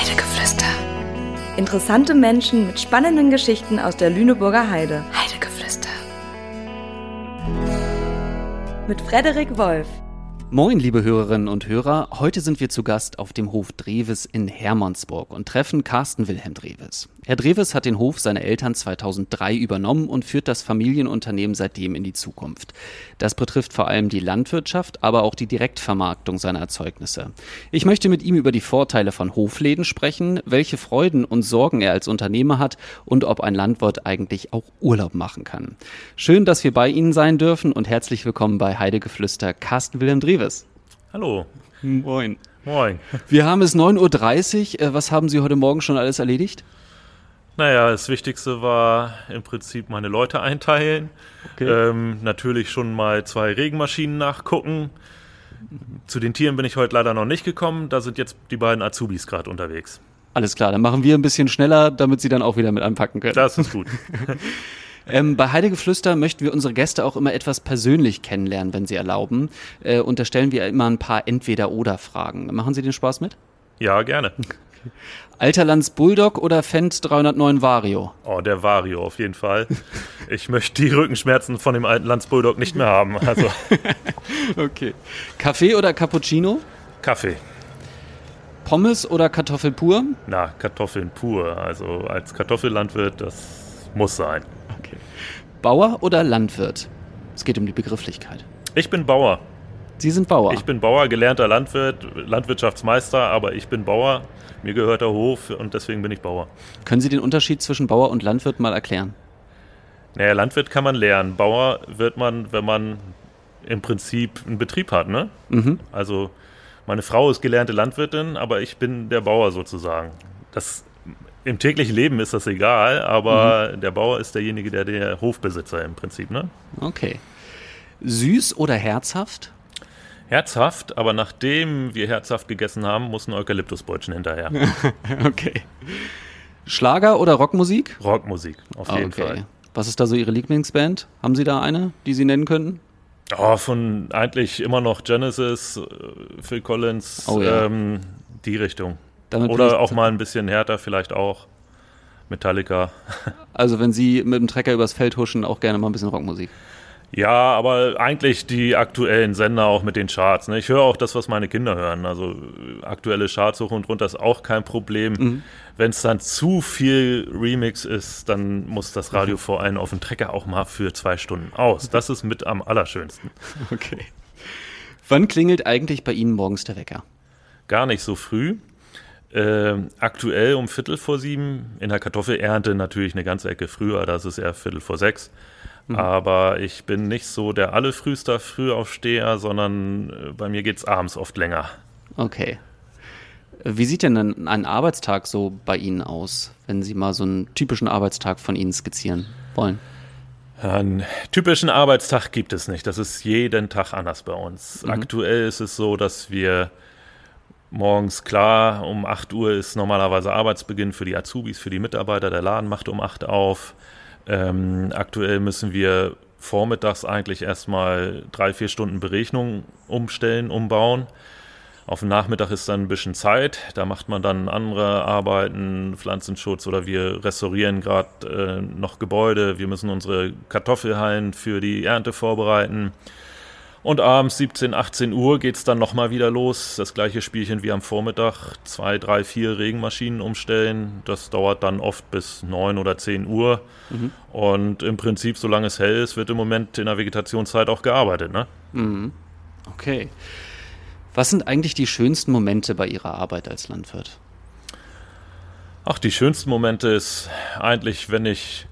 Heidegeflüster. Interessante Menschen mit spannenden Geschichten aus der Lüneburger Heide. Heidegeflüster. Mit Frederik Wolf. Moin, liebe Hörerinnen und Hörer. Heute sind wir zu Gast auf dem Hof Dreves in Hermannsburg und treffen Carsten Wilhelm Dreves. Herr Dreves hat den Hof seiner Eltern 2003 übernommen und führt das Familienunternehmen seitdem in die Zukunft. Das betrifft vor allem die Landwirtschaft, aber auch die Direktvermarktung seiner Erzeugnisse. Ich möchte mit ihm über die Vorteile von Hofläden sprechen, welche Freuden und Sorgen er als Unternehmer hat und ob ein Landwirt eigentlich auch Urlaub machen kann. Schön, dass wir bei Ihnen sein dürfen und herzlich willkommen bei Heidegeflüster Carsten Wilhelm Dreves. Hallo. Moin. Moin. Wir haben es 9.30 Uhr. Was haben Sie heute Morgen schon alles erledigt? Naja, das Wichtigste war im Prinzip meine Leute einteilen. Okay. Ähm, natürlich schon mal zwei Regenmaschinen nachgucken. Zu den Tieren bin ich heute leider noch nicht gekommen. Da sind jetzt die beiden Azubis gerade unterwegs. Alles klar, dann machen wir ein bisschen schneller, damit Sie dann auch wieder mit anpacken können. Das ist gut. Ähm, bei Heidegeflüster möchten wir unsere Gäste auch immer etwas persönlich kennenlernen, wenn Sie erlauben. Äh, und da stellen wir immer ein paar Entweder-Oder-Fragen. Machen Sie den Spaß mit? ja, gerne. Alterlands Bulldog oder Fendt 309 Vario? Oh, der Vario auf jeden Fall. Ich möchte die Rückenschmerzen von dem alten Lands Bulldog nicht mehr haben. Also Okay. Kaffee oder Cappuccino? Kaffee. Pommes oder Kartoffel pur? Na, Kartoffeln pur. Also als Kartoffellandwirt, das muss sein. Okay. Bauer oder Landwirt? Es geht um die Begrifflichkeit. Ich bin Bauer. Sie sind Bauer. Ich bin Bauer, gelernter Landwirt, Landwirtschaftsmeister, aber ich bin Bauer. Mir gehört der Hof und deswegen bin ich Bauer. Können Sie den Unterschied zwischen Bauer und Landwirt mal erklären? Naja, Landwirt kann man lernen. Bauer wird man, wenn man im Prinzip einen Betrieb hat, ne? Mhm. Also meine Frau ist gelernte Landwirtin, aber ich bin der Bauer sozusagen. Das im täglichen Leben ist das egal, aber der Bauer ist derjenige, der der Hofbesitzer im Prinzip, ne? Okay. Süß oder herzhaft? Herzhaft, aber nachdem wir herzhaft gegessen haben, muss ein Eukalyptusbrötchen hinterher. Okay. Schlager oder Rockmusik? Rockmusik, auf jeden Fall. Was ist da so Ihre Lieblingsband? Haben Sie da eine, die Sie nennen könnten? Oh, von eigentlich immer noch Genesis, äh, Phil Collins, Oh ja. ähm, die Richtung. Damit Oder auch mal ein bisschen härter, vielleicht auch. Metallica. Also wenn Sie mit dem Trecker übers Feld huschen, auch gerne mal ein bisschen Rockmusik. Ja, aber eigentlich die aktuellen Sender auch mit den Charts. Ne? Ich höre auch das, was meine Kinder hören. Also äh, aktuelle Charts hoch und runter ist auch kein Problem. Mhm. Wenn es dann zu viel Remix ist, dann muss das Radio vor allem auf dem Trecker auch mal für zwei Stunden aus. Das ist mit am allerschönsten. Okay. Wann klingelt eigentlich bei Ihnen morgens der Wecker? Gar nicht so früh. Ähm, aktuell um Viertel vor sieben. In der Kartoffelernte natürlich eine ganze Ecke früher, das ist eher Viertel vor sechs. Aber ich bin nicht so der allerfrühster Frühaufsteher, sondern äh, bei mir geht es abends oft länger. Okay. Wie sieht denn ein, ein Arbeitstag so bei Ihnen aus, wenn Sie mal so einen typischen Arbeitstag von Ihnen skizzieren wollen? Einen typischen Arbeitstag gibt es nicht. Das ist jeden Tag anders bei uns. Aktuell ist es so, dass wir morgens klar, um 8 Uhr ist normalerweise Arbeitsbeginn für die Azubis, für die Mitarbeiter. Der Laden macht um 8 auf. Ähm, aktuell müssen wir vormittags eigentlich erstmal drei, vier Stunden Berechnung umstellen, umbauen. Auf dem Nachmittag ist dann ein bisschen Zeit. Da macht man dann andere Arbeiten, Pflanzenschutz oder wir restaurieren gerade äh, noch Gebäude. Wir müssen unsere Kartoffelhallen für die Ernte vorbereiten. Und abends 17, 18 Uhr geht es dann nochmal wieder los. Das gleiche Spielchen wie am Vormittag. Zwei, drei, vier Regenmaschinen umstellen. Das dauert dann oft bis 9 oder 10 Uhr. Und im Prinzip, solange es hell ist, wird im Moment in der Vegetationszeit auch gearbeitet. Ne? Okay. Was sind eigentlich die schönsten Momente bei Ihrer Arbeit als Landwirt? Ach, die schönsten Momente ist eigentlich, wenn ich,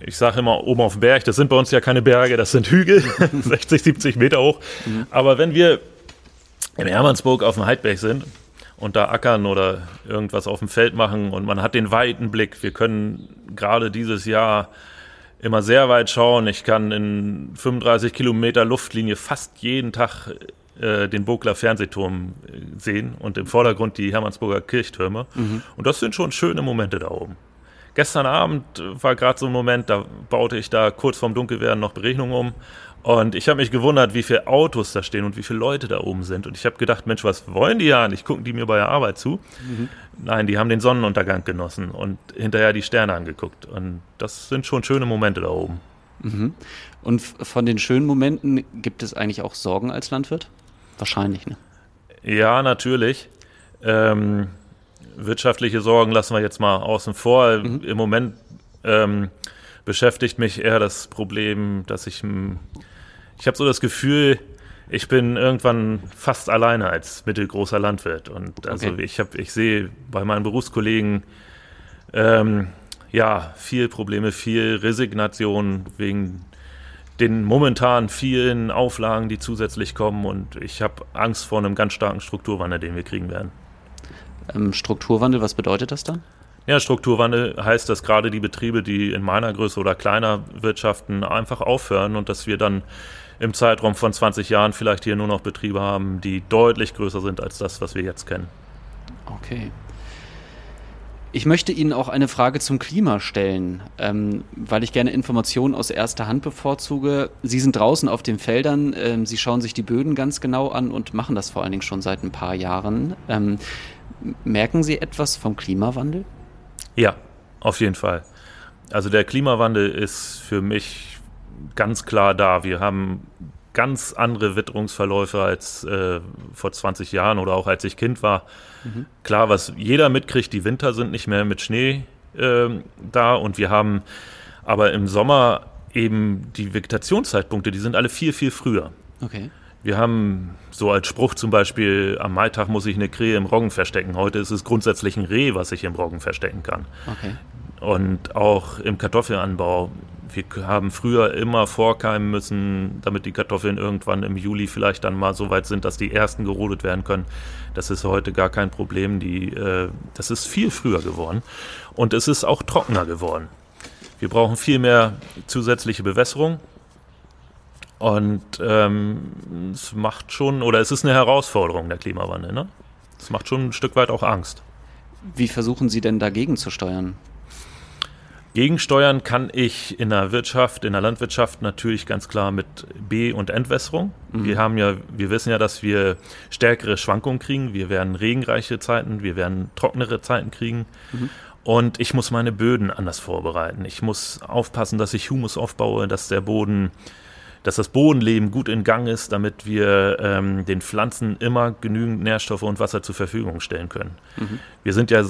ich sage immer oben auf dem Berg, das sind bei uns ja keine Berge, das sind Hügel, 60, 70 Meter hoch. Aber wenn wir in Hermannsburg auf dem Heidberg sind und da ackern oder irgendwas auf dem Feld machen und man hat den weiten Blick, wir können gerade dieses Jahr immer sehr weit schauen. Ich kann in 35 Kilometer Luftlinie fast jeden Tag äh, den Bogler Fernsehturm äh, sehen und im Vordergrund die Hermannsburger Kirchtürme. Und das sind schon schöne Momente da oben. Gestern Abend war gerade so ein Moment, da baute ich da kurz vorm Dunkelwerden noch Berechnungen um Und ich habe mich gewundert, wie viele Autos da stehen und wie viele Leute da oben sind. Und ich habe gedacht, Mensch, was wollen die ja nicht? Gucken die mir bei der Arbeit zu? Mhm. Nein, die haben den Sonnenuntergang genossen und hinterher die Sterne angeguckt. Und das sind schon schöne Momente da oben. Mhm. Und von den schönen Momenten gibt es eigentlich auch Sorgen als Landwirt? Wahrscheinlich, ne? Ja, natürlich. Ähm, wirtschaftliche Sorgen lassen wir jetzt mal außen vor. Mhm. Im Moment ähm, beschäftigt mich eher das Problem, dass ich, ich habe so das Gefühl, ich bin irgendwann fast alleine als mittelgroßer Landwirt. Und also okay. ich habe, ich sehe bei meinen Berufskollegen ähm, ja viel Probleme, viel Resignation wegen den momentan vielen Auflagen, die zusätzlich kommen. Und ich habe Angst vor einem ganz starken Strukturwandel, den wir kriegen werden. Ähm, Strukturwandel, was bedeutet das dann? Ja, Strukturwandel heißt, dass gerade die Betriebe, die in meiner Größe oder kleiner wirtschaften, einfach aufhören und dass wir dann im Zeitraum von 20 Jahren vielleicht hier nur noch Betriebe haben, die deutlich größer sind als das, was wir jetzt kennen. Okay. Ich möchte Ihnen auch eine Frage zum Klima stellen, ähm, weil ich gerne Informationen aus erster Hand bevorzuge. Sie sind draußen auf den Feldern, ähm, Sie schauen sich die Böden ganz genau an und machen das vor allen Dingen schon seit ein paar Jahren. Ähm, merken Sie etwas vom Klimawandel? Ja, auf jeden Fall. Also der Klimawandel ist für mich ganz klar da. Wir haben ganz andere Witterungsverläufe als äh, vor 20 Jahren oder auch als ich Kind war. Mhm. Klar, was jeder mitkriegt, die Winter sind nicht mehr mit Schnee äh, da und wir haben aber im Sommer eben die Vegetationszeitpunkte, die sind alle viel, viel früher. Okay. Wir haben so als Spruch zum Beispiel, am Maitag muss ich eine Krähe im Roggen verstecken. Heute ist es grundsätzlich ein Reh, was ich im Roggen verstecken kann. Okay. Und auch im Kartoffelanbau wir haben früher immer vorkeimen müssen, damit die Kartoffeln irgendwann im Juli vielleicht dann mal so weit sind, dass die ersten gerodet werden können. Das ist heute gar kein Problem. Die, äh, das ist viel früher geworden. Und es ist auch trockener geworden. Wir brauchen viel mehr zusätzliche Bewässerung. Und ähm, es macht schon, oder es ist eine Herausforderung, der Klimawandel. Ne? Es macht schon ein Stück weit auch Angst. Wie versuchen Sie denn dagegen zu steuern? Gegensteuern kann ich in der Wirtschaft, in der Landwirtschaft natürlich ganz klar mit B- und Entwässerung. Mhm. Wir haben ja, wir wissen ja, dass wir stärkere Schwankungen kriegen. Wir werden regenreiche Zeiten, wir werden trockenere Zeiten kriegen. Mhm. Und ich muss meine Böden anders vorbereiten. Ich muss aufpassen, dass ich Humus aufbaue, dass der Boden, dass das Bodenleben gut in Gang ist, damit wir ähm, den Pflanzen immer genügend Nährstoffe und Wasser zur Verfügung stellen können. Mhm. Wir sind ja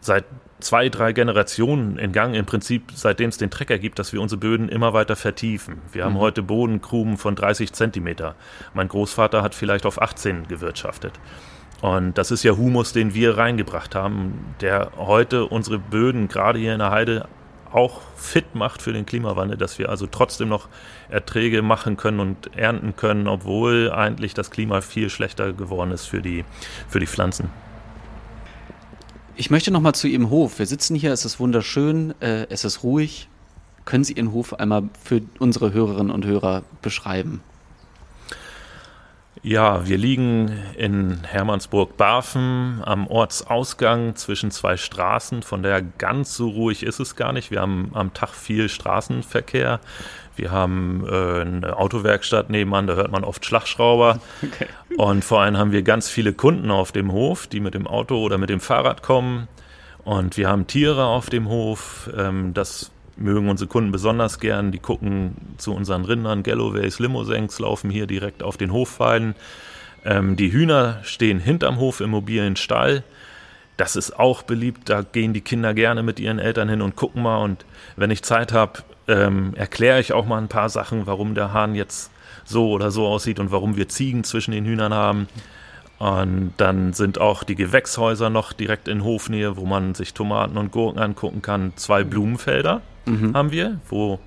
seit zwei, drei Generationen in Gang, im Prinzip seitdem es den Trecker gibt, dass wir unsere Böden immer weiter vertiefen. Wir haben mhm. heute Bodenkrumen von 30 Zentimeter. Mein Großvater hat vielleicht auf 18 gewirtschaftet. Und das ist ja Humus, den wir reingebracht haben, der heute unsere Böden gerade hier in der Heide auch fit macht für den Klimawandel, dass wir also trotzdem noch Erträge machen können und ernten können, obwohl eigentlich das Klima viel schlechter geworden ist für die, für die Pflanzen. Ich möchte noch mal zu Ihrem Hof. Wir sitzen hier, es ist wunderschön, äh, es ist ruhig. Können Sie Ihren Hof einmal für unsere Hörerinnen und Hörer beschreiben? Ja, wir liegen in Hermannsburg-Barfen am Ortsausgang zwischen zwei Straßen. Von daher ganz so ruhig ist es gar nicht. Wir haben am Tag viel Straßenverkehr. Wir haben äh, eine Autowerkstatt nebenan, da hört man oft Schlagschrauber. Okay. Und vor allem haben wir ganz viele Kunden auf dem Hof, die mit dem Auto oder mit dem Fahrrad kommen. Und wir haben Tiere auf dem Hof. Ähm, das mögen unsere Kunden besonders gern. Die gucken zu unseren Rindern. Galloways, Limosenks laufen hier direkt auf den Hofweiden. Ähm, die Hühner stehen hinterm Hof im mobilen Stall. Das ist auch beliebt. Da gehen die Kinder gerne mit ihren Eltern hin und gucken mal. Und wenn ich Zeit habe, ähm, erkläre ich auch mal ein paar Sachen, warum der Hahn jetzt so oder so aussieht und warum wir Ziegen zwischen den Hühnern haben. Und dann sind auch die Gewächshäuser noch direkt in Hofnähe, wo man sich Tomaten und Gurken angucken kann. Zwei Blumenfelder mhm. haben wir, wo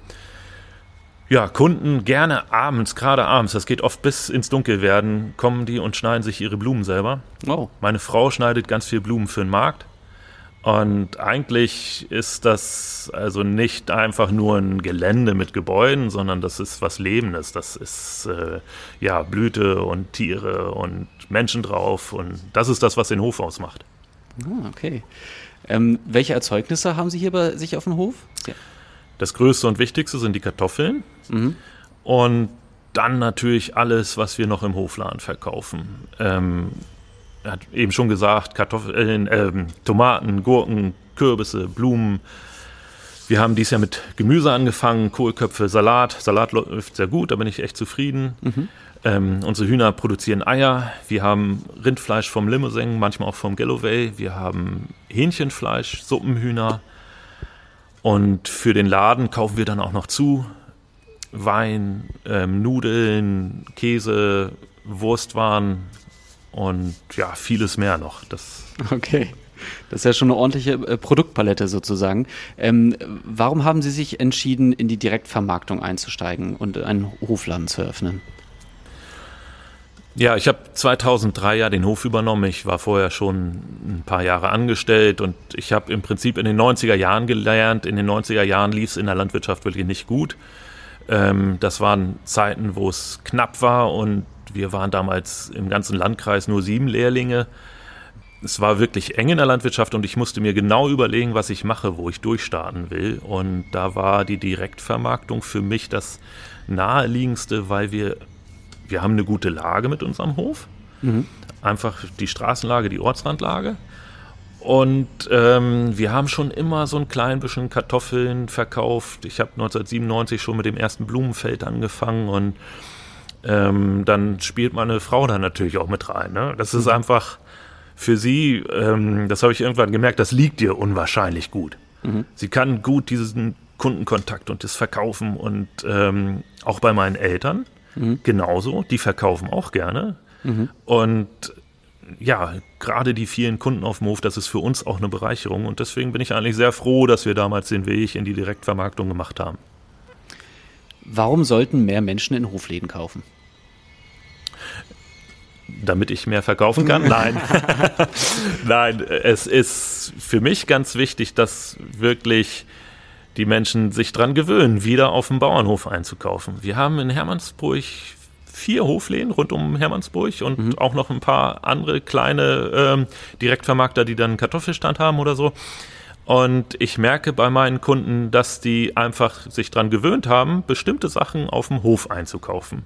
ja, Kunden gerne abends, gerade abends, das geht oft bis ins Dunkel werden, kommen die und schneiden sich ihre Blumen selber. Oh. Meine Frau schneidet ganz viel Blumen für den Markt. Und eigentlich ist das also nicht einfach nur ein Gelände mit Gebäuden, sondern das ist was Lebendes. Das ist äh, ja Blüte und Tiere und Menschen drauf. Und das ist das, was den Hof ausmacht. Ah, okay. Ähm, welche Erzeugnisse haben Sie hier bei sich auf dem Hof? Ja. Das größte und wichtigste sind die Kartoffeln. Mhm. Und dann natürlich alles, was wir noch im Hofladen verkaufen. Ähm, hat eben schon gesagt, Kartoffeln, äh, Tomaten, Gurken, Kürbisse, Blumen. Wir haben dies Jahr mit Gemüse angefangen, Kohlköpfe, Salat. Salat läuft sehr gut, da bin ich echt zufrieden. Mhm. Ähm, unsere Hühner produzieren Eier. Wir haben Rindfleisch vom Limousin, manchmal auch vom Galloway. Wir haben Hähnchenfleisch, Suppenhühner. Und für den Laden kaufen wir dann auch noch zu. Wein, ähm, Nudeln, Käse, Wurstwaren und ja, vieles mehr noch. Das okay. Das ist ja schon eine ordentliche äh, Produktpalette sozusagen. Ähm, warum haben Sie sich entschieden, in die Direktvermarktung einzusteigen und einen Hofladen zu eröffnen? Ja, ich habe 2003 ja den Hof übernommen. Ich war vorher schon ein paar Jahre angestellt und ich habe im Prinzip in den 90er Jahren gelernt. In den 90er Jahren lief es in der Landwirtschaft wirklich nicht gut. Ähm, das waren Zeiten, wo es knapp war und wir waren damals im ganzen Landkreis nur sieben Lehrlinge. Es war wirklich eng in der Landwirtschaft und ich musste mir genau überlegen, was ich mache, wo ich durchstarten will. Und da war die Direktvermarktung für mich das naheliegendste, weil wir wir haben eine gute Lage mit unserem Hof. Mhm. Einfach die Straßenlage, die Ortsrandlage. Und ähm, wir haben schon immer so ein klein bisschen Kartoffeln verkauft. Ich habe 1997 schon mit dem ersten Blumenfeld angefangen und ähm, dann spielt meine Frau da natürlich auch mit rein. Ne? Das ist mhm. einfach für sie, ähm, das habe ich irgendwann gemerkt, das liegt ihr unwahrscheinlich gut. Mhm. Sie kann gut diesen Kundenkontakt und das Verkaufen und ähm, auch bei meinen Eltern mhm. genauso. Die verkaufen auch gerne. Mhm. Und ja, gerade die vielen Kunden auf dem Hof, das ist für uns auch eine Bereicherung. Und deswegen bin ich eigentlich sehr froh, dass wir damals den Weg in die Direktvermarktung gemacht haben. Warum sollten mehr Menschen in Hofläden kaufen? damit ich mehr verkaufen kann? Nein. Nein, es ist für mich ganz wichtig, dass wirklich die Menschen sich dran gewöhnen, wieder auf dem Bauernhof einzukaufen. Wir haben in Hermannsburg vier Hofläden rund um Hermannsburg und mhm. auch noch ein paar andere kleine ähm, Direktvermarkter, die dann einen Kartoffelstand haben oder so. Und ich merke bei meinen Kunden, dass die einfach sich dran gewöhnt haben, bestimmte Sachen auf dem Hof einzukaufen.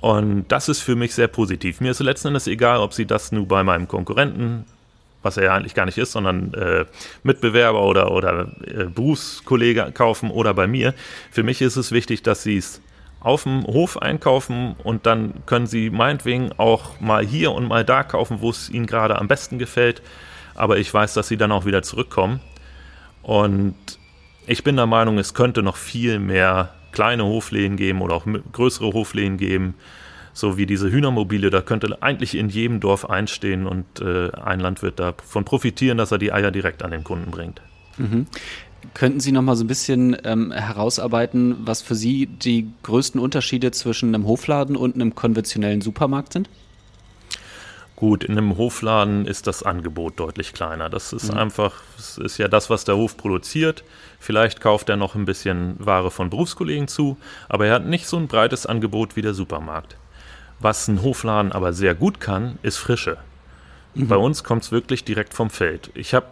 Und das ist für mich sehr positiv. Mir ist letzten Endes egal, ob sie das nur bei meinem Konkurrenten was er ja eigentlich gar nicht ist, sondern äh, Mitbewerber oder, oder äh, Berufskollege kaufen oder bei mir. Für mich ist es wichtig, dass sie es auf dem Hof einkaufen und dann können sie meinetwegen auch mal hier und mal da kaufen, wo es ihnen gerade am besten gefällt. Aber ich weiß, dass sie dann auch wieder zurückkommen. Und ich bin der Meinung, es könnte noch viel mehr kleine Hofläden geben oder auch größere Hofläden geben, so wie diese Hühnermobile, da könnte eigentlich in jedem Dorf einstehen und äh, ein Landwirt davon profitieren, dass er die Eier direkt an den Kunden bringt. Mhm. Könnten Sie noch mal so ein bisschen ähm, herausarbeiten, was für Sie die größten Unterschiede zwischen einem Hofladen und einem konventionellen Supermarkt sind? Gut, in einem Hofladen ist das Angebot deutlich kleiner. Das ist mhm. einfach, es ist ja das, was der Hof produziert. Vielleicht kauft er noch ein bisschen Ware von Berufskollegen zu, aber er hat nicht so ein breites Angebot wie der Supermarkt. Was ein Hofladen aber sehr gut kann, ist Frische. Mhm. Bei uns kommt es wirklich direkt vom Feld. Ich habe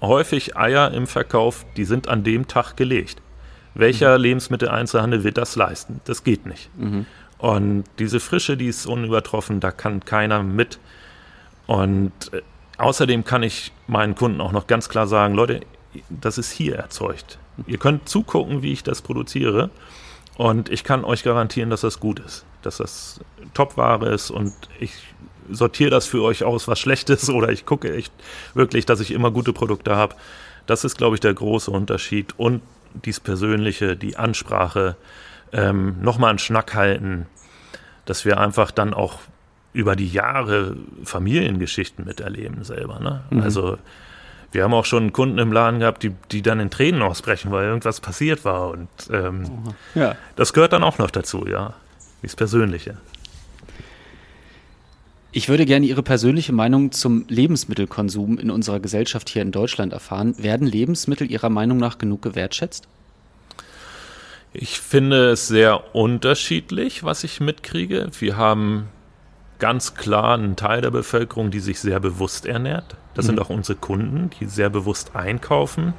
häufig Eier im Verkauf, die sind an dem Tag gelegt. Welcher mhm. Lebensmitteleinzelhandel wird das leisten? Das geht nicht. Mhm. Und diese Frische, die ist unübertroffen, da kann keiner mit. Und äh, außerdem kann ich meinen Kunden auch noch ganz klar sagen, Leute, das ist hier erzeugt. Ihr könnt zugucken, wie ich das produziere. Und ich kann euch garantieren, dass das gut ist dass das Topware ist und ich sortiere das für euch aus, was schlecht ist oder ich gucke echt wirklich, dass ich immer gute Produkte habe. Das ist, glaube ich, der große Unterschied und dies Persönliche, die Ansprache, ähm, nochmal einen Schnack halten, dass wir einfach dann auch über die Jahre Familiengeschichten miterleben selber. Ne? Mhm. Also wir haben auch schon Kunden im Laden gehabt, die, die dann in Tränen ausbrechen, weil irgendwas passiert war. Und ähm, ja. das gehört dann auch noch dazu, ja das Persönliche. Ich würde gerne Ihre persönliche Meinung zum Lebensmittelkonsum in unserer Gesellschaft hier in Deutschland erfahren. Werden Lebensmittel Ihrer Meinung nach genug gewertschätzt? Ich finde es sehr unterschiedlich, was ich mitkriege. Wir haben ganz klar einen Teil der Bevölkerung, die sich sehr bewusst ernährt. Das mhm. sind auch unsere Kunden, die sehr bewusst einkaufen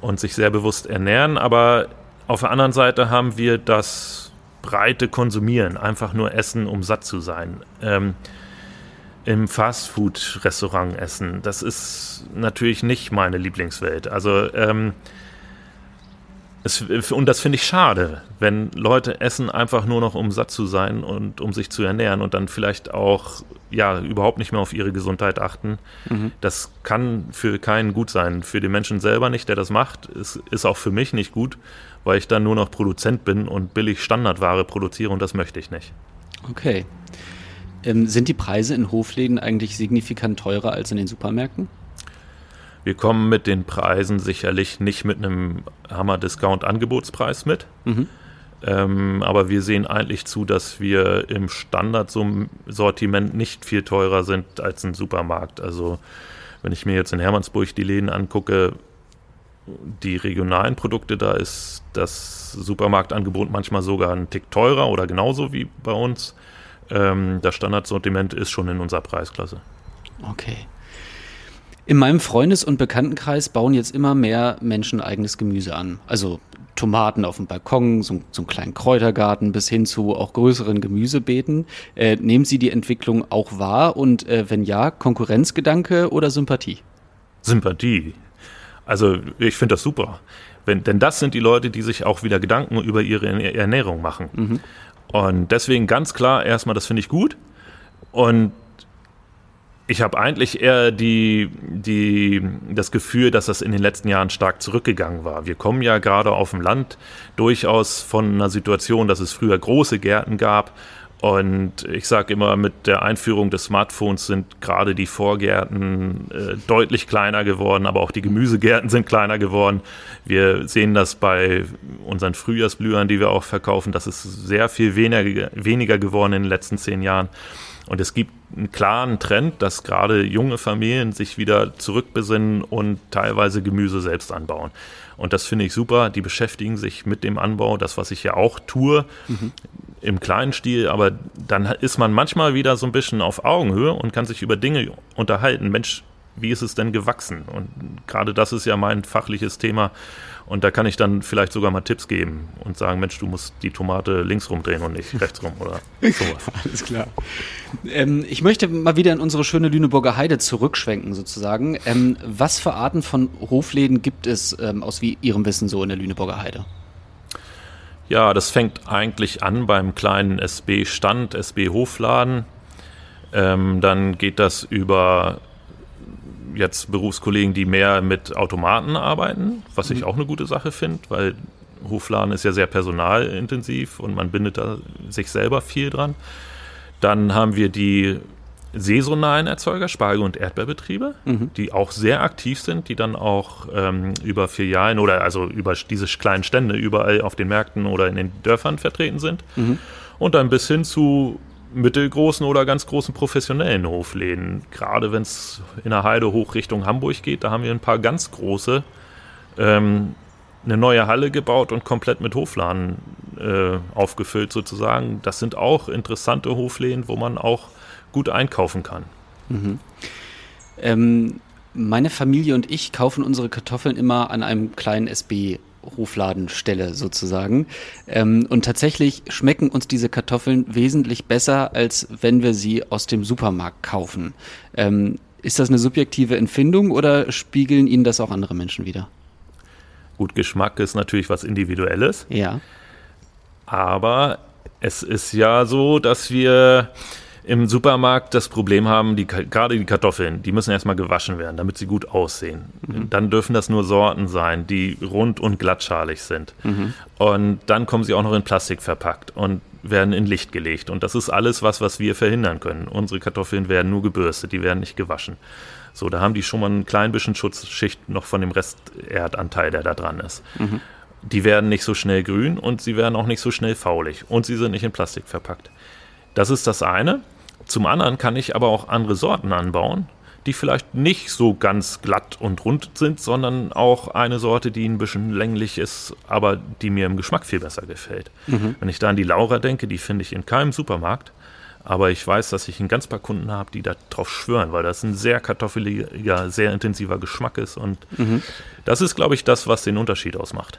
und sich sehr bewusst ernähren. Aber auf der anderen Seite haben wir das breite Konsumieren, einfach nur essen, um satt zu sein. Ähm, Im Fastfood-Restaurant essen, das ist natürlich nicht meine Lieblingswelt. Also ähm, es, und das finde ich schade, wenn Leute essen einfach nur noch, um satt zu sein und um sich zu ernähren und dann vielleicht auch ja überhaupt nicht mehr auf ihre Gesundheit achten. Mhm. Das kann für keinen gut sein. Für den Menschen selber nicht, der das macht. Es ist auch für mich nicht gut, weil ich dann nur noch Produzent bin und billig Standardware produziere und das möchte ich nicht. Okay. Ähm, sind die Preise in Hofläden eigentlich signifikant teurer als in den Supermärkten? Wir kommen mit den Preisen sicherlich nicht mit einem Hammer-Discount-Angebotspreis mit. Mhm. Ähm, aber wir sehen eigentlich zu, dass wir im Standardsortiment nicht viel teurer sind als ein Supermarkt. Also wenn ich mir jetzt in Hermannsburg die Läden angucke, die regionalen Produkte, da ist das Supermarktangebot manchmal sogar ein Tick teurer oder genauso wie bei uns. Ähm, das Standardsortiment ist schon in unserer Preisklasse. Okay. In meinem Freundes- und Bekanntenkreis bauen jetzt immer mehr Menschen eigenes Gemüse an. Also Tomaten auf dem Balkon, so, so einen kleinen Kräutergarten bis hin zu auch größeren Gemüsebeeten. Äh, nehmen Sie die Entwicklung auch wahr und äh, wenn ja, Konkurrenzgedanke oder Sympathie? Sympathie. Also ich finde das super. Wenn, denn das sind die Leute, die sich auch wieder Gedanken über ihre Ernährung machen. Mhm. Und deswegen ganz klar, erstmal, das finde ich gut. Und ich habe eigentlich eher die, die, das Gefühl, dass das in den letzten Jahren stark zurückgegangen war. Wir kommen ja gerade auf dem Land durchaus von einer Situation, dass es früher große Gärten gab. Und ich sage immer, mit der Einführung des Smartphones sind gerade die Vorgärten äh, deutlich kleiner geworden, aber auch die Gemüsegärten sind kleiner geworden. Wir sehen das bei unseren Frühjahrsblühern, die wir auch verkaufen. Das ist sehr viel weniger, weniger geworden in den letzten zehn Jahren. Und es gibt einen klaren Trend, dass gerade junge Familien sich wieder zurückbesinnen und teilweise Gemüse selbst anbauen. Und das finde ich super. Die beschäftigen sich mit dem Anbau, das, was ich ja auch tue, mhm. Im kleinen Stil. Aber dann ist man manchmal wieder so ein bisschen auf Augenhöhe und kann sich über Dinge unterhalten. Mensch, wie ist es denn gewachsen? Und gerade das ist ja mein fachliches Thema. Und da kann ich dann vielleicht sogar mal Tipps geben und sagen, Mensch, du musst die Tomate links rumdrehen und nicht rechts rum oder sowas. Alles klar. Ähm, ich möchte mal wieder in unsere schöne Lüneburger Heide zurückschwenken sozusagen. Ähm, was für Arten von Hofläden gibt es ähm, aus wie Ihrem Wissen so in der Lüneburger Heide? Ja, das fängt eigentlich an beim kleinen SB-Stand, SB-Hofladen. Ähm, dann geht das über jetzt Berufskollegen, die mehr mit Automaten arbeiten, was ich mhm. auch eine gute Sache finde, weil Hofladen ist ja sehr personalintensiv und man bindet da sich selber viel dran. Dann haben wir die saisonalen Erzeuger, Spargel- und Erdbeerbetriebe, mhm. die auch sehr aktiv sind, die dann auch ähm, über Filialen oder also über diese kleinen Stände überall auf den Märkten oder in den Dörfern vertreten sind. Mhm. Und dann bis hin zu mittelgroßen oder ganz großen professionellen Hofläden. Gerade wenn es in der Heide hoch Richtung Hamburg geht, da haben wir ein paar ganz große, ähm, eine neue Halle gebaut und komplett mit Hofladen äh, aufgefüllt sozusagen. Das sind auch interessante Hofläden, wo man auch gut einkaufen kann. Mhm. Ähm, meine Familie und ich kaufen unsere Kartoffeln immer an einem kleinen SB Hofladenstelle sozusagen. Ähm, und tatsächlich schmecken uns diese Kartoffeln wesentlich besser, als wenn wir sie aus dem Supermarkt kaufen. Ähm, ist das eine subjektive Empfindung oder spiegeln Ihnen das auch andere Menschen wieder? Gut, Geschmack ist natürlich was Individuelles. Ja. Aber es ist ja so, dass wir im Supermarkt das Problem haben, die, gerade die Kartoffeln, die müssen erstmal gewaschen werden, damit sie gut aussehen. Mhm. Dann dürfen das nur Sorten sein, die rund und glattschalig sind. Mhm. Und dann kommen sie auch noch in Plastik verpackt und werden in Licht gelegt. Und das ist alles was, was wir verhindern können. Unsere Kartoffeln werden nur gebürstet, die werden nicht gewaschen. So, da haben die schon mal ein klein bisschen Schutzschicht noch von dem Resterdanteil, der da dran ist. Mhm. Die werden nicht so schnell grün und sie werden auch nicht so schnell faulig. Und sie sind nicht in Plastik verpackt. Das ist das eine. Zum anderen kann ich aber auch andere Sorten anbauen, die vielleicht nicht so ganz glatt und rund sind, sondern auch eine Sorte, die ein bisschen länglich ist, aber die mir im Geschmack viel besser gefällt. Mhm. Wenn ich da an die Laura denke, die finde ich in keinem Supermarkt, aber ich weiß, dass ich ein ganz paar Kunden habe, die darauf schwören, weil das ein sehr kartoffeliger, sehr intensiver Geschmack ist und mhm. das ist, glaube ich, das, was den Unterschied ausmacht.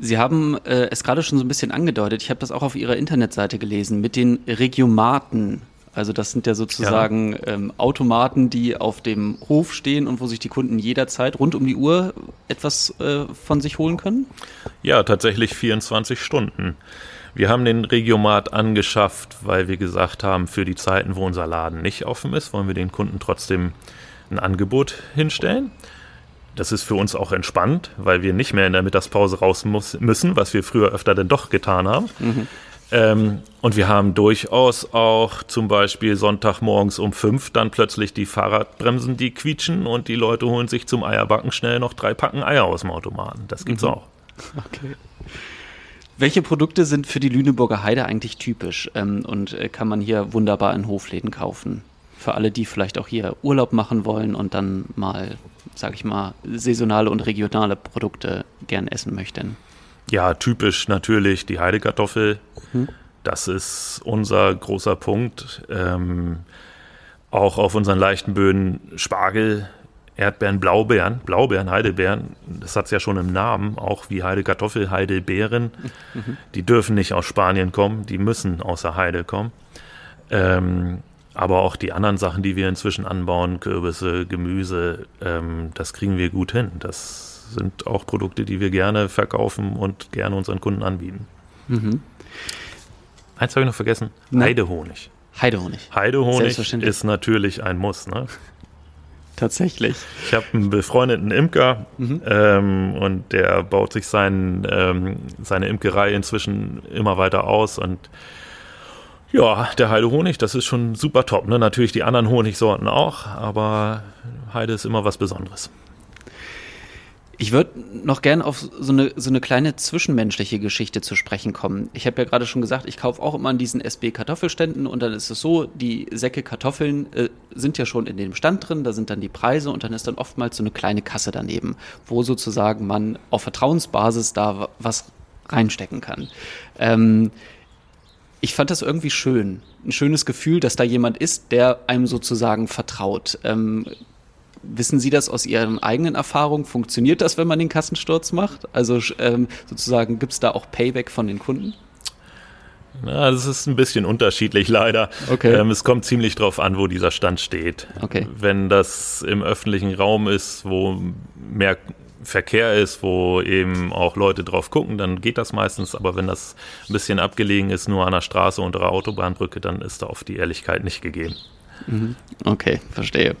Sie haben äh, es gerade schon so ein bisschen angedeutet, ich habe das auch auf Ihrer Internetseite gelesen, mit den Regiomaten. Also das sind ja sozusagen ja. Ähm, Automaten, die auf dem Hof stehen und wo sich die Kunden jederzeit rund um die Uhr etwas äh, von sich holen können? Ja, tatsächlich 24 Stunden. Wir haben den Regiomat angeschafft, weil wir gesagt haben, für die Zeiten, wo unser Laden nicht offen ist, wollen wir den Kunden trotzdem ein Angebot hinstellen. Das ist für uns auch entspannt, weil wir nicht mehr in der Mittagspause raus muss, müssen, was wir früher öfter denn doch getan haben. Mhm. Ähm, und wir haben durchaus auch zum Beispiel Sonntagmorgens um fünf dann plötzlich die Fahrradbremsen, die quietschen und die Leute holen sich zum Eierbacken schnell noch drei Packen Eier aus dem Automaten. Das gibt's mhm. auch. Okay. Welche Produkte sind für die Lüneburger Heide eigentlich typisch ähm, und äh, kann man hier wunderbar in Hofläden kaufen? Für alle, die vielleicht auch hier Urlaub machen wollen und dann mal sage ich mal, saisonale und regionale Produkte gern essen möchten? Ja, typisch natürlich die Heidekartoffel. Hm. Das ist unser großer Punkt. Ähm, auch auf unseren leichten Böden Spargel, Erdbeeren, Blaubeeren, Blaubeeren, Heidelbeeren, das hat es ja schon im Namen, auch wie Heidekartoffel, Heidelbeeren. Mhm. Die dürfen nicht aus Spanien kommen, die müssen aus der Heide kommen. Ähm, aber auch die anderen Sachen, die wir inzwischen anbauen, Kürbisse, Gemüse, ähm, das kriegen wir gut hin. Das sind auch Produkte, die wir gerne verkaufen und gerne unseren Kunden anbieten. Mhm. Eins habe ich noch vergessen: Nein. Heidehonig. Heidehonig. Heidehonig ist natürlich ein Muss. Ne? Tatsächlich. Ich habe einen befreundeten Imker mhm. ähm, und der baut sich sein, ähm, seine Imkerei inzwischen immer weiter aus und ja, der Heidehonig, das ist schon super top. Ne? Natürlich die anderen Honigsorten auch, aber Heide ist immer was Besonderes. Ich würde noch gern auf so eine, so eine kleine zwischenmenschliche Geschichte zu sprechen kommen. Ich habe ja gerade schon gesagt, ich kaufe auch immer an diesen SB-Kartoffelständen und dann ist es so, die Säcke Kartoffeln äh, sind ja schon in dem Stand drin, da sind dann die Preise und dann ist dann oftmals so eine kleine Kasse daneben, wo sozusagen man auf Vertrauensbasis da was reinstecken kann. Ähm, ich fand das irgendwie schön. Ein schönes Gefühl, dass da jemand ist, der einem sozusagen vertraut. Ähm, wissen Sie das aus Ihren eigenen Erfahrungen? Funktioniert das, wenn man den Kassensturz macht? Also ähm, sozusagen gibt es da auch Payback von den Kunden? Na, das ist ein bisschen unterschiedlich leider. Okay. Ähm, es kommt ziemlich drauf an, wo dieser Stand steht. Okay. Wenn das im öffentlichen Raum ist, wo mehr Verkehr ist, wo eben auch Leute drauf gucken, dann geht das meistens. Aber wenn das ein bisschen abgelegen ist, nur an der Straße unter der Autobahnbrücke, dann ist da oft die Ehrlichkeit nicht gegeben. Mhm. Okay, verstehe.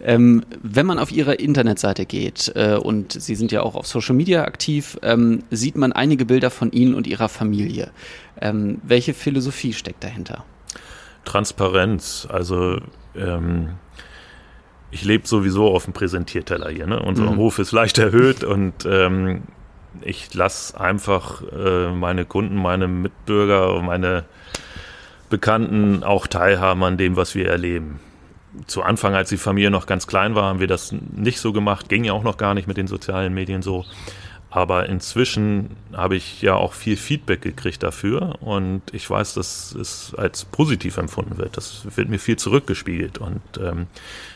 Ähm, wenn man auf Ihre Internetseite geht äh, und Sie sind ja auch auf Social Media aktiv, ähm, sieht man einige Bilder von Ihnen und Ihrer Familie. Ähm, welche Philosophie steckt dahinter? Transparenz. Also ähm, ich lebe sowieso auf dem Präsentierteller hier. Ne? Unser mhm. Hof ist leicht erhöht und ähm, ich lasse einfach äh, meine Kunden, meine Mitbürger, meine Bekannten auch teilhaben an dem, was wir erleben. Zu Anfang, als die Familie noch ganz klein war, haben wir das nicht so gemacht. Ging ja auch noch gar nicht mit den sozialen Medien so. Aber inzwischen habe ich ja auch viel Feedback gekriegt dafür und ich weiß, dass es als positiv empfunden wird. Das wird mir viel zurückgespiegelt und ähm,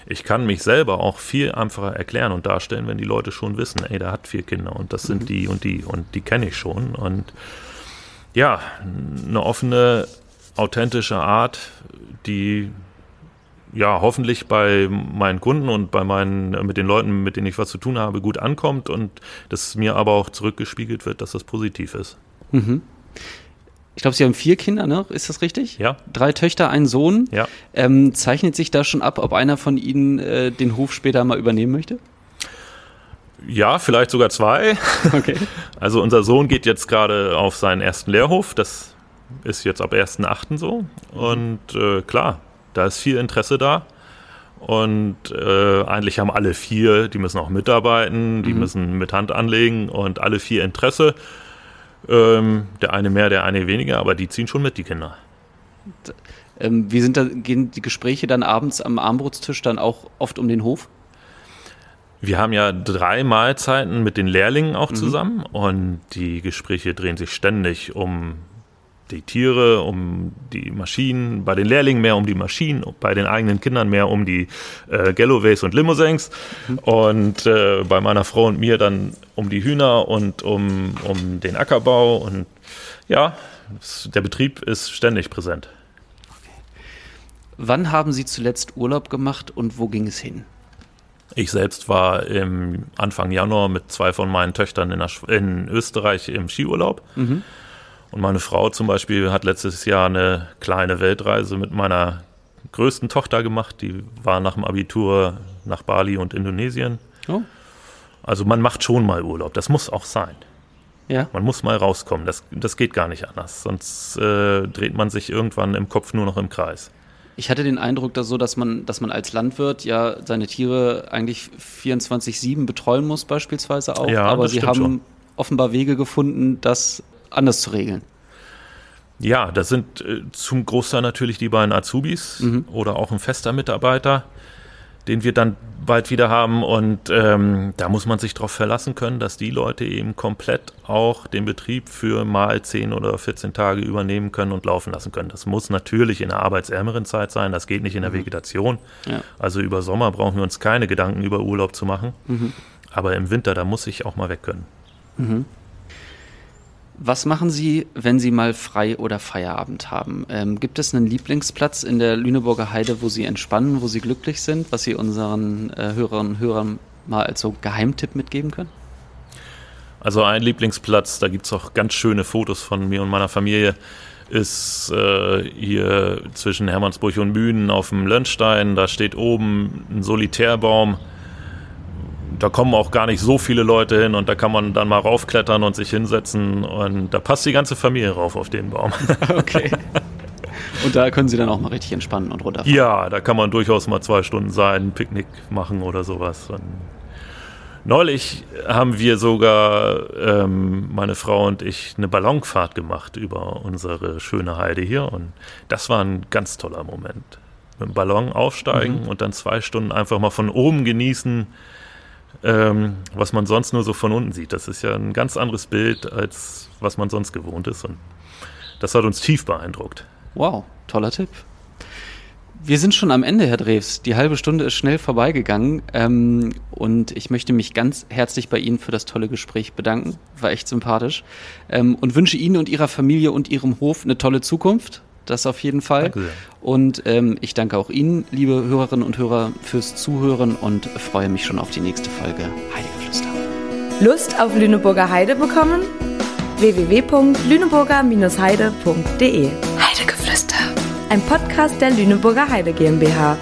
ich kann mich selber auch viel einfacher erklären und darstellen, wenn die Leute schon wissen, ey, der hat vier Kinder und das sind mhm. die und die und die kenne ich schon. Und ja, eine offene, authentische Art, die ja, hoffentlich bei meinen Kunden und bei meinen, mit den Leuten, mit denen ich was zu tun habe, gut ankommt und dass mir aber auch zurückgespiegelt wird, dass das positiv ist. Mhm. Ich glaube, Sie haben vier Kinder, ne? Ist das richtig? Ja. Drei Töchter, ein Sohn. Ja. Ähm, zeichnet sich da schon ab, ob einer von Ihnen äh, den Hof später mal übernehmen möchte? Ja, vielleicht sogar zwei. Okay. Also unser Sohn geht jetzt gerade auf seinen ersten Lehrhof. Das ist jetzt ab 1.8. so. Und äh, klar, da ist viel Interesse da. Und äh, eigentlich haben alle vier, die müssen auch mitarbeiten, die mhm. müssen mit Hand anlegen und alle vier Interesse. Ähm, der eine mehr, der eine weniger, aber die ziehen schon mit, die Kinder. Ähm, wie sind da, gehen die Gespräche dann abends am Armbrutstisch dann auch oft um den Hof? Wir haben ja drei Mahlzeiten mit den Lehrlingen auch mhm. zusammen und die Gespräche drehen sich ständig um die Tiere, um die Maschinen, bei den Lehrlingen mehr um die Maschinen, bei den eigenen Kindern mehr um die äh, Galloways und Limousins mhm. und äh, bei meiner Frau und mir dann um die Hühner und um, um den Ackerbau und ja, der Betrieb ist ständig präsent. Okay. Wann haben Sie zuletzt Urlaub gemacht und wo ging es hin? Ich selbst war im Anfang Januar mit zwei von meinen Töchtern in, in Österreich im Skiurlaub. Mhm. Und meine Frau zum Beispiel hat letztes Jahr eine kleine Weltreise mit meiner größten Tochter gemacht. Die war nach dem Abitur nach Bali und Indonesien. Oh. Also man macht schon mal Urlaub. Das muss auch sein. Ja. Man muss mal rauskommen. Das, das geht gar nicht anders. Sonst äh, dreht man sich irgendwann im Kopf nur noch im Kreis. Ich hatte den Eindruck, dass so, dass man, dass man als Landwirt ja seine Tiere eigentlich 24-7 betreuen muss, beispielsweise auch. Ja, Aber sie haben schon. offenbar Wege gefunden, das anders zu regeln. Ja, das sind äh, zum Großteil natürlich die beiden Azubis mhm. oder auch ein fester Mitarbeiter, den wir dann bald wieder haben. Und ähm, da muss man sich darauf verlassen können, dass die Leute eben komplett auch den Betrieb für mal 10 oder 14 Tage übernehmen können und laufen lassen können. Das muss natürlich in der arbeitsärmeren Zeit sein, das geht nicht in der mhm. Vegetation. Ja. Also über Sommer brauchen wir uns keine Gedanken über Urlaub zu machen. Mhm. Aber im Winter, da muss ich auch mal weg können. Mhm. Was machen Sie, wenn Sie mal frei oder Feierabend haben? Ähm, gibt es einen Lieblingsplatz in der Lüneburger Heide, wo Sie entspannen, wo Sie glücklich sind, was Sie unseren äh, Hörerinnen und Hörern mal als so Geheimtipp mitgeben können? Also ein Lieblingsplatz, da gibt es auch ganz schöne Fotos von mir und meiner Familie, ist äh, hier zwischen Hermannsburg und Mühnen auf dem Lönnstein. Da steht oben ein Solitärbaum da kommen auch gar nicht so viele Leute hin und da kann man dann mal raufklettern und sich hinsetzen und da passt die ganze Familie rauf auf den Baum. Okay. Und da können Sie dann auch mal richtig entspannen und runterfahren. Ja, da kann man durchaus mal zwei Stunden sein, ein Picknick machen oder sowas. Und neulich haben wir sogar, ähm, meine Frau und ich, eine Ballonfahrt gemacht über unsere schöne Heide hier. Und das war ein ganz toller Moment. Mit dem Ballon aufsteigen mhm. und dann zwei Stunden einfach mal von oben genießen, ähm, was man sonst nur so von unten sieht. Das ist ja ein ganz anderes Bild, als was man sonst gewohnt ist. Und das hat uns tief beeindruckt. Wow, toller Tipp. Wir sind schon am Ende, Herr Drews. Die halbe Stunde ist schnell vorbeigegangen. Ähm, und ich möchte mich ganz herzlich bei Ihnen für das tolle Gespräch bedanken. War echt sympathisch. Ähm, und wünsche Ihnen und Ihrer Familie und Ihrem Hof eine tolle Zukunft das auf jeden Fall. Danke sehr. Und ähm, ich danke auch Ihnen, liebe Hörerinnen und Hörer, fürs Zuhören und freue mich schon auf die nächste Folge Heidegeflüster. Lust auf Lüneburger Heide bekommen? www.lüneburger-heide.de Heidegeflüster. Ein Podcast der Lüneburger Heide GmbH.